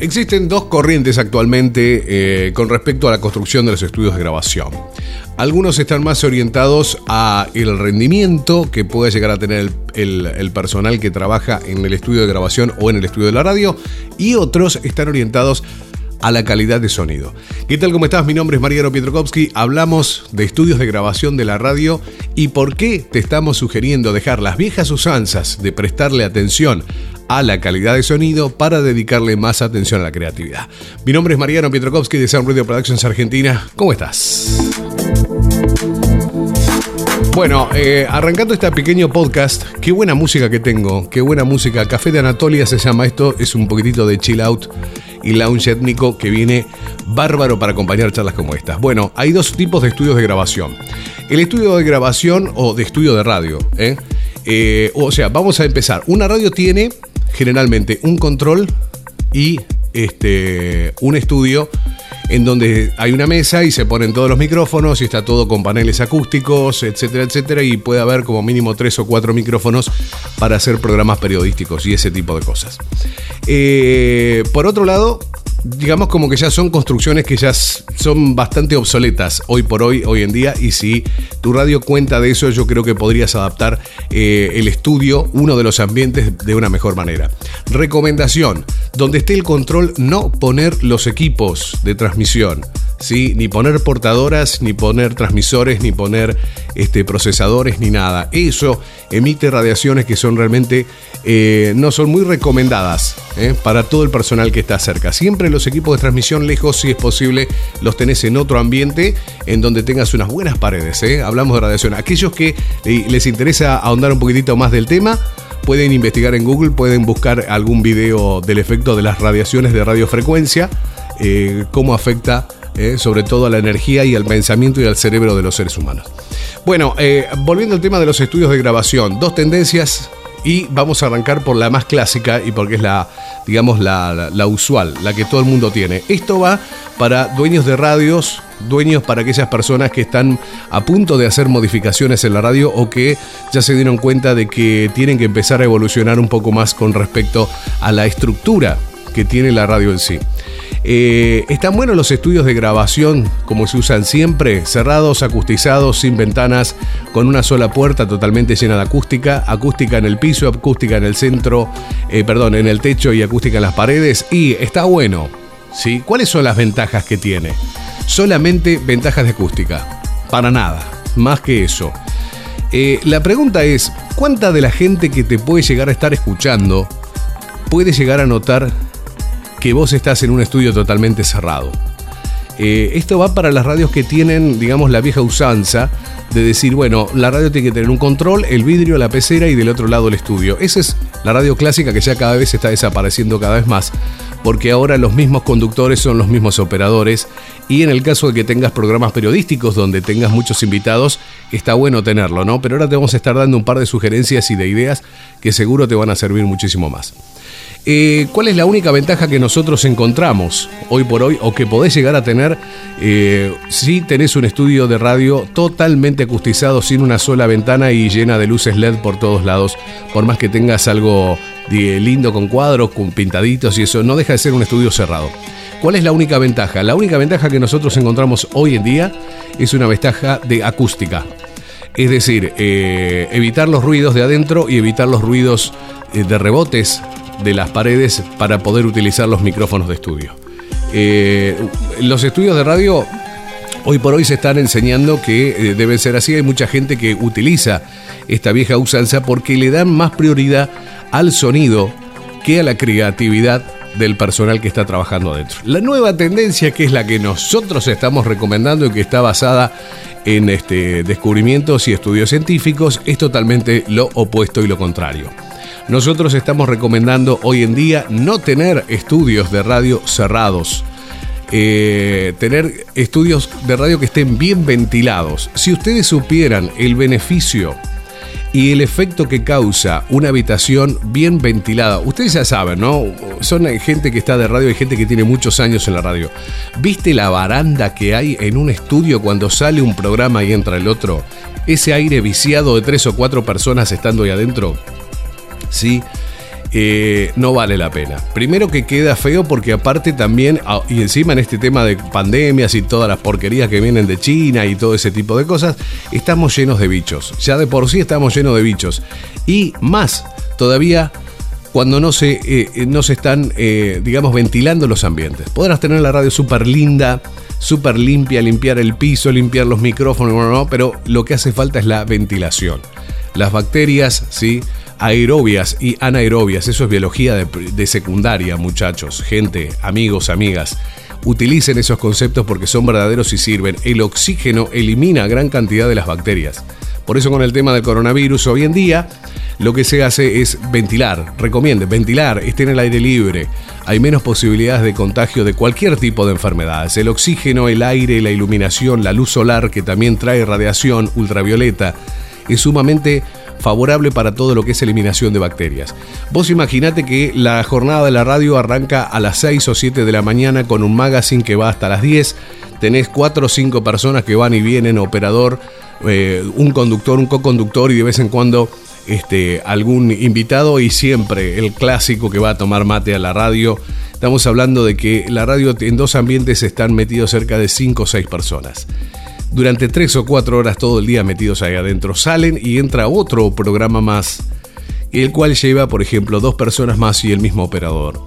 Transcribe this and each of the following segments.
Existen dos corrientes actualmente eh, con respecto a la construcción de los estudios de grabación. Algunos están más orientados a el rendimiento que puede llegar a tener el, personal que trabaja en el estudio de grabación o en el estudio de la radio y otros están orientados a la calidad de sonido. ¿Qué tal? ¿Cómo estás? Mi nombre es Mariano Pietrokowski. Hablamos de estudios de grabación de la radio y por qué te estamos sugiriendo dejar las viejas usanzas de prestarle atención a la calidad de sonido para dedicarle más atención a la creatividad. Mi nombre es Mariano Pietrokowski de Sound Radio Productions Argentina. ¿Cómo estás? Bueno, eh, arrancando este pequeño podcast, qué buena música que tengo, qué buena música. Café de Anatolia se llama esto, es un poquitito de chill out y lounge étnico que viene bárbaro para acompañar charlas como estas. Bueno, hay dos tipos de estudios de grabación. El estudio de grabación o de estudio de radio. ¿eh? Eh, o sea, vamos a empezar. Una radio tiene generalmente un control y este, un estudio en donde hay una mesa y se ponen todos los micrófonos y está todo con paneles acústicos, etcétera, etcétera, y puede haber como mínimo tres o cuatro micrófonos para hacer programas periodísticos y ese tipo de cosas. Eh, por otro lado, digamos como que ya son construcciones que ya son bastante obsoletas hoy por hoy, hoy en día, y si tu radio cuenta de eso, yo creo que podrías adaptar eh, el estudio, uno de los ambientes, de una mejor manera. Recomendación, donde esté el control, no poner los equipos de transmisión. ¿Sí? Ni poner portadoras, ni poner transmisores, ni poner este, procesadores, ni nada. Eso emite radiaciones que son realmente, eh, no son muy recomendadas ¿eh? para todo el personal que está cerca. Siempre los equipos de transmisión lejos, si es posible, los tenés en otro ambiente en donde tengas unas buenas paredes. ¿eh? Hablamos de radiación. Aquellos que les interesa ahondar un poquitito más del tema, pueden investigar en Google, pueden buscar algún video del efecto de las radiaciones de radiofrecuencia, cómo afecta eh, sobre todo a la energía y al pensamiento y al cerebro de los seres humanos. Bueno, eh, volviendo al tema de los estudios de grabación, dos tendencias y vamos a arrancar por la más clásica y porque es la, digamos, la, la, usual, la que todo el mundo tiene. Esto va para dueños de radios, dueños para aquellas personas que están a punto de hacer modificaciones en la radio o que ya se dieron cuenta de que tienen que empezar a evolucionar un poco más con respecto a la estructura que tiene la radio en sí. Eh, están buenos los estudios de grabación, como se usan siempre, cerrados, acustizados, sin ventanas, con una sola puerta totalmente llena de acústica, acústica en el piso, acústica en el centro, eh, perdón, en el techo y acústica en las paredes. Y está bueno, ¿sí? ¿Cuáles son las ventajas que tiene? Solamente ventajas de acústica, para nada, más que eso. Eh, la pregunta es, ¿cuánta de la gente que te puede llegar a estar escuchando puede llegar a notar que vos estás en un estudio totalmente cerrado. Eh, esto va para las radios que tienen, digamos, la vieja usanza de decir, bueno, la radio tiene que tener un control, el vidrio, la pecera y del otro lado el estudio. Esa es la radio clásica que ya cada vez está desapareciendo cada vez más, porque ahora los mismos conductores son los mismos operadores y en el caso de que tengas programas periodísticos donde tengas muchos invitados, está bueno tenerlo, ¿no? Pero ahora te vamos a estar dando un par de sugerencias y de ideas que seguro te van a servir muchísimo más. Eh, ¿Cuál es la única ventaja que nosotros encontramos hoy por hoy o que podés llegar a tener eh, si tenés un estudio de radio totalmente acustizado sin una sola ventana y llena de luces LED por todos lados? Por más que tengas algo lindo con cuadros, con pintaditos y eso, no deja de ser un estudio cerrado. ¿Cuál es la única ventaja? La única ventaja que nosotros encontramos hoy en día es una ventaja de acústica. Es decir, eh, evitar los ruidos de adentro y evitar los ruidos de rebotes de las paredes para poder utilizar los micrófonos de estudio. Eh, los estudios de radio hoy por hoy se están enseñando que eh, deben ser así. Hay mucha gente que utiliza esta vieja usanza porque le dan más prioridad al sonido que a la creatividad del personal que está trabajando adentro. La nueva tendencia, que es la que nosotros estamos recomendando y que está basada en este, descubrimientos y estudios científicos, es totalmente lo opuesto y lo contrario. Nosotros estamos recomendando hoy en día no tener estudios de radio cerrados. Eh, tener estudios de radio que estén bien ventilados. Si ustedes supieran el beneficio y el efecto que causa una habitación bien ventilada. Ustedes ya saben, ¿no? Son gente que está de radio y gente que tiene muchos años en la radio. ¿Viste la baranda que hay en un estudio cuando sale un programa y entra el otro? Ese aire viciado de tres o cuatro personas estando ahí adentro. ¿Sí? eh, no vale la pena. Primero que queda feo porque aparte también, ah, y encima en este tema de pandemias y todas las porquerías que vienen de China y todo ese tipo de cosas, estamos llenos de bichos. Ya de por sí estamos llenos de bichos. Y más todavía cuando no se, eh, no se están, eh, digamos, ventilando los ambientes. Podrás tener la radio súper linda, súper limpia, limpiar el piso, limpiar los micrófonos, pero lo que hace falta es la ventilación. Las bacterias, ¿sí? Aerobias y anaerobias, eso es biología de, secundaria, muchachos, gente, amigos, amigas. Utilicen esos conceptos porque son verdaderos y sirven. El oxígeno elimina gran cantidad de las bacterias. Por eso con el tema del coronavirus hoy en día lo que se hace es ventilar, recomiende, ventilar, estén en el aire libre. Hay menos posibilidades de contagio de cualquier tipo de enfermedades. El oxígeno, el aire, la iluminación, la luz solar que también trae radiación ultravioleta es sumamente favorable para todo lo que es eliminación de bacterias. Vos imaginate que la jornada de la radio arranca a las 6 o 7 de la mañana con un magazine que va hasta las 10. Tenés 4 o 5 personas que van y vienen, operador, eh, un conductor, un co-conductor y de vez en cuando este, algún invitado y siempre el clásico que va a tomar mate a la radio. Estamos hablando de que la radio en dos ambientes están metidos cerca de 5 o 6 personas durante tres o cuatro horas todo el día metidos ahí adentro. Salen y entra otro programa más, el cual lleva, por ejemplo, dos personas más y el mismo operador.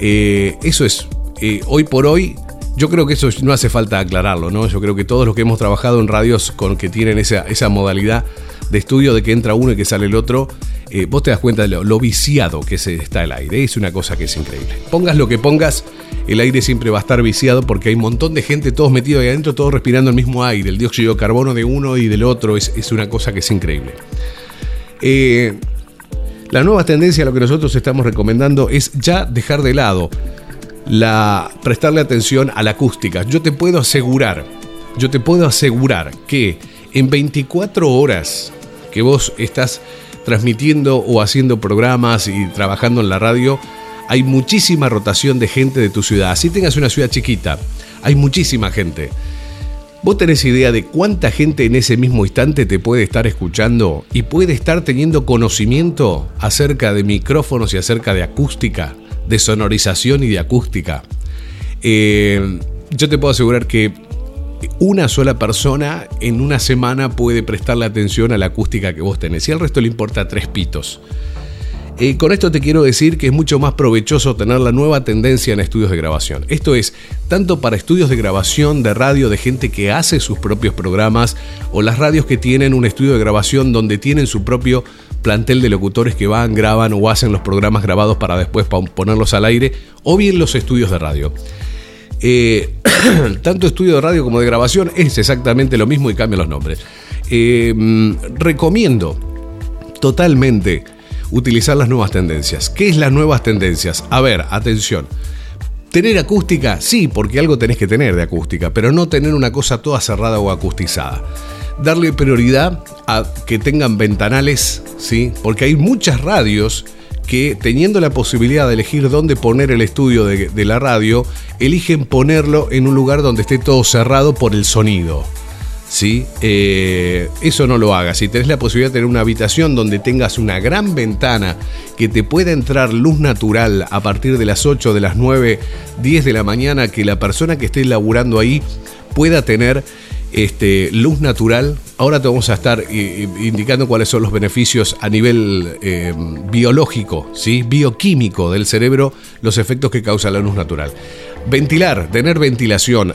Eh, eso es, eh, hoy por hoy, yo creo que eso no hace falta aclararlo, ¿no? Yo creo que todos los que hemos trabajado en radios con que tienen esa, esa modalidad de estudio de que entra uno y que sale el otro, eh, vos te das cuenta de lo, viciado que se está el aire. Es una cosa que es increíble. Pongas lo que pongas, el aire siempre va a estar viciado porque hay un montón de gente, todos metidos ahí adentro, todos respirando el mismo aire, el dióxido de carbono de uno y del otro, es, una cosa que es increíble. Eh, la nueva tendencia, lo que nosotros estamos recomendando es ya dejar de lado la prestarle atención a la acústica. Yo te puedo asegurar, yo te puedo asegurar que en 24 horas que vos estás transmitiendo o haciendo programas y trabajando en la radio, hay muchísima rotación de gente de tu ciudad. Así tengas una ciudad chiquita, hay muchísima gente. ¿Vos tenés idea de cuánta gente en ese mismo instante te puede estar escuchando y puede estar teniendo conocimiento acerca de micrófonos y acerca de acústica, de sonorización y de acústica? Eh, yo te puedo asegurar que una sola persona en una semana puede prestarle atención a la acústica que vos tenés y al resto le importa tres pitos. Eh, con esto te quiero decir que es mucho más provechoso tener la nueva tendencia en estudios de grabación. Esto es, tanto para estudios de grabación de radio de gente que hace sus propios programas o las radios que tienen un estudio de grabación donde tienen su propio plantel de locutores que van, graban o hacen los programas grabados para después ponerlos al aire, o bien los estudios de radio. Eh, tanto estudio de radio como de grabación es exactamente lo mismo y cambian los nombres. Eh, mm, recomiendo totalmente utilizar las nuevas tendencias. ¿Qué es las nuevas tendencias? A ver, atención. Tener acústica, sí, porque algo tenés que tener de acústica, pero no tener una cosa toda cerrada o acustizada. Darle prioridad a que tengan ventanales, ¿sí? Porque hay muchas radios que teniendo la posibilidad de elegir dónde poner el estudio de, la radio, eligen ponerlo en un lugar donde esté todo cerrado por el sonido. ¿Sí? Eh, eso no lo hagas. Si tenés la posibilidad de tener una habitación donde tengas una gran ventana que te pueda entrar luz natural a partir de las 8, de las 9, 10 de la mañana, que la persona que esté laburando ahí pueda tener este, luz natural. Ahora te vamos a estar eh, eh, indicando cuáles son los beneficios a nivel eh, biológico, ¿sí? bioquímico del cerebro, los efectos que causa la luz natural. Ventilar, tener ventilación.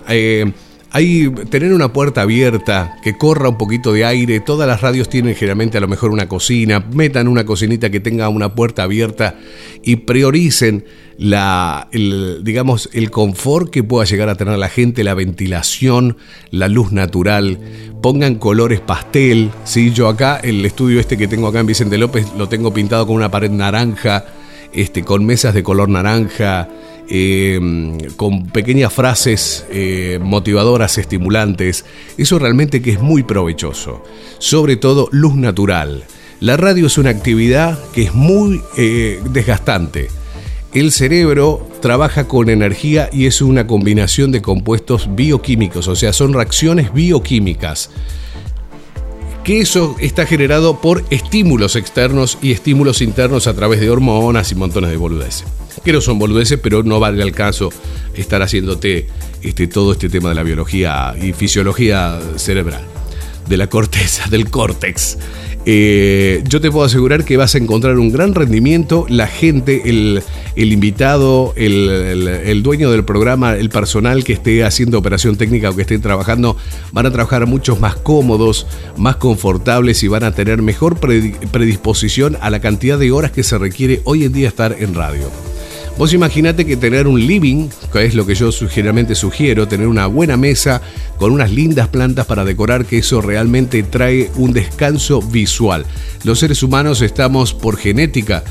Hay tener una puerta abierta, que corra un poquito de aire. Todas las radios tienen generalmente a lo mejor una cocina. Metan una cocinita que tenga una puerta abierta y prioricen la, el, digamos, el confort que pueda llegar a tener la gente, la ventilación, la luz natural. Pongan colores pastel. ¿sí? Yo acá, el estudio este que tengo acá en Vicente López, lo tengo pintado con una pared naranja, este, con mesas de color naranja eh, con pequeñas frases eh, motivadoras, estimulantes. Eso realmente que es muy provechoso. Sobre todo luz natural. La radio es una actividad que es muy eh, desgastante. El cerebro trabaja con energía y es una combinación de compuestos bioquímicos, o sea, son reacciones bioquímicas que eso está generado por estímulos externos y estímulos internos a través de hormonas y montones de boludeces. Que no son boludeces, pero no vale el caso estar haciéndote este, todo este tema de la biología y fisiología cerebral, de la corteza, del córtex. Eh, yo te puedo asegurar que vas a encontrar un gran rendimiento. La gente, el, invitado, el, dueño del programa, el personal que esté haciendo operación técnica o que esté trabajando, van a trabajar muchos más cómodos, más confortables y van a tener mejor predisposición a la cantidad de horas que se requiere hoy en día estar en radio. Vos imaginate que tener un living, que es lo que yo generalmente sugiero, tener una buena mesa con unas lindas plantas para decorar, que eso realmente trae un descanso visual. Los seres humanos estamos por genética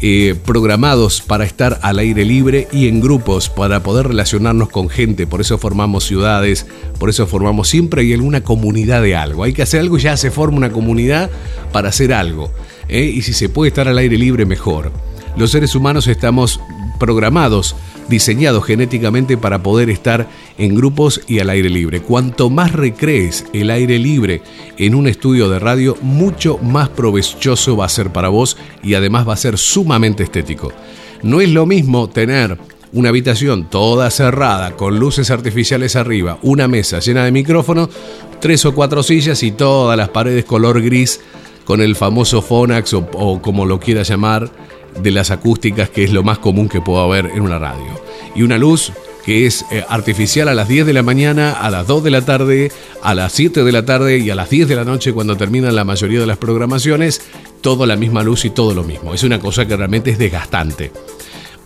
eh, programados para estar al aire libre y en grupos para poder relacionarnos con gente. Por eso formamos ciudades, por eso formamos siempre hay alguna comunidad de algo. Hay que hacer algo y ya se forma una comunidad para hacer algo. ¿eh? Y si se puede estar al aire libre, mejor. Los seres humanos estamos programados, diseñados genéticamente para poder estar en grupos y al aire libre. Cuanto más recrees el aire libre en un estudio de radio, mucho más provechoso va a ser para vos y además va a ser sumamente estético. No es lo mismo tener una habitación toda cerrada, con luces artificiales arriba, una mesa llena de micrófonos, tres o cuatro sillas y todas las paredes color gris con el famoso Phonax o, como lo quiera llamar, de las acústicas, que es lo más común que puedo haber en una radio. Y una luz que es eh, artificial a las 10 de la mañana, a las 2 de la tarde, a las 7 de la tarde y a las 10 de la noche cuando terminan la mayoría de las programaciones, todo la misma luz y todo lo mismo. Es una cosa que realmente es desgastante.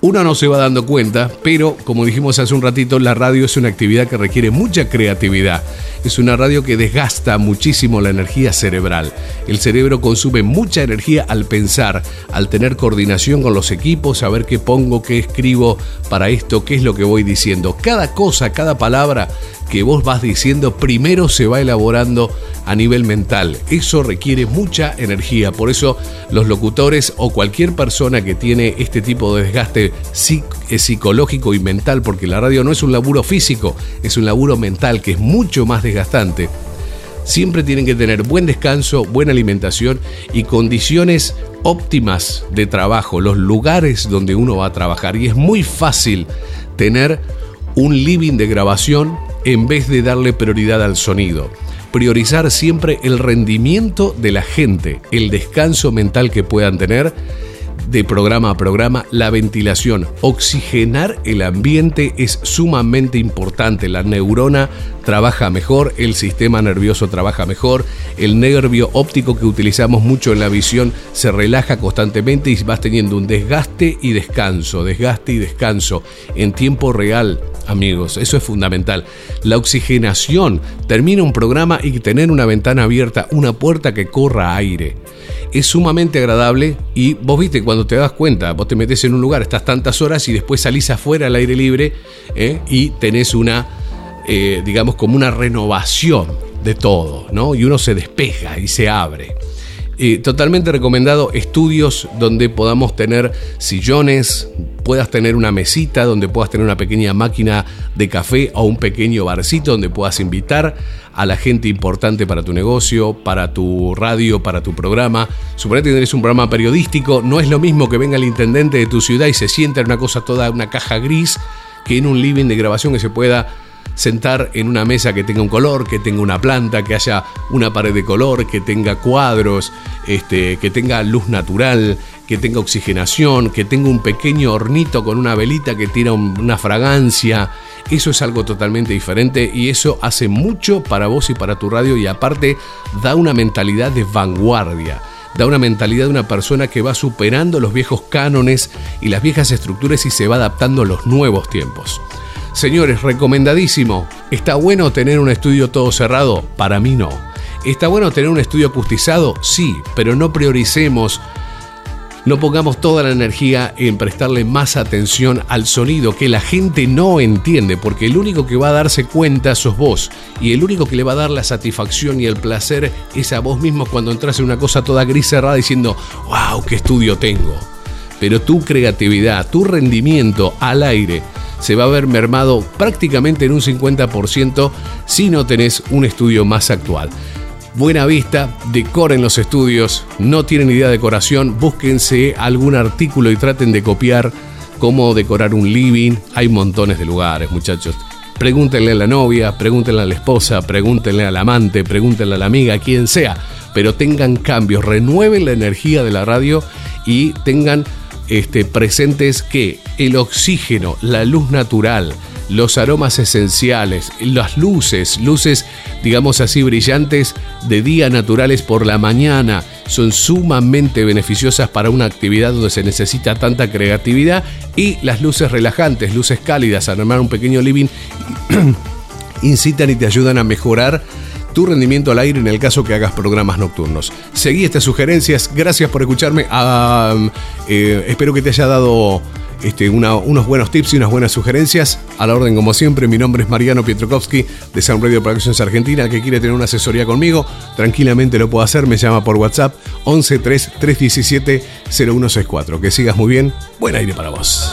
Uno no se va dando cuenta, pero como dijimos hace un ratito, la radio es una actividad que requiere mucha creatividad. Es una radio que desgasta muchísimo la energía cerebral. El cerebro consume mucha energía al pensar, al tener coordinación con los equipos, saber qué pongo, qué escribo para esto, qué es lo que voy diciendo. Cada cosa, cada palabra que vos vas diciendo primero se va elaborando a nivel mental. Eso requiere mucha energía. Por eso los locutores o cualquier persona que tiene este tipo de desgaste eh, psicológico y mental, porque la radio no es un laburo físico, es un laburo mental que es mucho más desgastante. Siempre tienen que tener buen descanso, buena alimentación y condiciones óptimas de trabajo, los lugares donde uno va a trabajar. Y es muy fácil tener un living de grabación en vez de darle prioridad al sonido. Priorizar siempre el rendimiento de la gente, el descanso mental que puedan tener de programa a programa, la ventilación, oxigenar el ambiente es sumamente importante. La neurona trabaja mejor, el sistema nervioso trabaja mejor, el nervio óptico que utilizamos mucho en la visión se relaja constantemente y vas teniendo un desgaste y descanso, desgaste y descanso en tiempo real amigos. Eso es fundamental. La oxigenación. Termina un programa y tener una ventana abierta, una puerta que corra aire. Es sumamente agradable y vos viste cuando te das cuenta, vos te metes en un lugar, estás tantas horas y después salís afuera al aire libre ¿eh? y tenés una, eh, digamos, como una renovación de todo, ¿no? Y uno se despeja y se abre. Eh, totalmente recomendado estudios donde podamos tener sillones, puedas tener una mesita, donde puedas tener una pequeña máquina de café o un pequeño barcito donde puedas invitar a la gente importante para tu negocio, para tu radio, para tu programa. Suponete que tenés un programa periodístico, no es lo mismo que venga el intendente de tu ciudad y se sienta en una cosa toda, una caja gris, que en un living de grabación que se pueda sentar en una mesa que tenga un color, que tenga una planta, que haya una pared de color, que tenga cuadros, este, que tenga luz natural, que tenga oxigenación, que tenga un pequeño hornito con una velita que tira una fragancia. Eso es algo totalmente diferente y eso hace mucho para vos y para tu radio y aparte da una mentalidad de vanguardia da una mentalidad de una persona que va superando los viejos cánones y las viejas estructuras y se va adaptando a los nuevos tiempos. Señores, recomendadísimo. ¿Está bueno tener un estudio todo cerrado? Para mí no. ¿Está bueno tener un estudio acustizado? Sí, pero no prioricemos, no pongamos toda la energía en prestarle más atención al sonido que la gente no entiende, porque el único que va a darse cuenta sos vos, y el único que le va a dar la satisfacción y el placer es a vos mismo cuando entras en una cosa toda gris cerrada diciendo, wow, qué estudio tengo. Pero tu creatividad, tu rendimiento al aire, se va a ver mermado prácticamente en un 50% si no tenés un estudio más actual. Buena Vista, decoren los estudios, no tienen idea de decoración, búsquense algún artículo y traten de copiar cómo decorar un living. Hay montones de lugares, muchachos. Pregúntenle a la novia, pregúntenle a la esposa, pregúntenle al amante, pregúntenle a la amiga, quien sea, pero tengan cambios, renueven la energía de la radio y tengan este, presentes que el oxígeno, la luz natural, los aromas esenciales, las luces, luces, digamos así, brillantes de día naturales por la mañana, son sumamente beneficiosas para una actividad donde se necesita tanta creatividad y las luces relajantes, luces cálidas, armar un pequeño living, incitan y te ayudan a mejorar tu rendimiento al aire en el caso que hagas programas nocturnos. Seguí estas sugerencias, gracias por escucharme, ah, eh, espero que te haya dado este, unos buenos tips y unas buenas sugerencias. A la orden, como siempre, mi nombre es Mariano Pietrokowski de Sound Radio Productions Argentina. que quiere tener una asesoría conmigo, tranquilamente lo puedo hacer. Me llama por WhatsApp 11 3 317 0164. Que sigas muy bien. Buen aire para vos.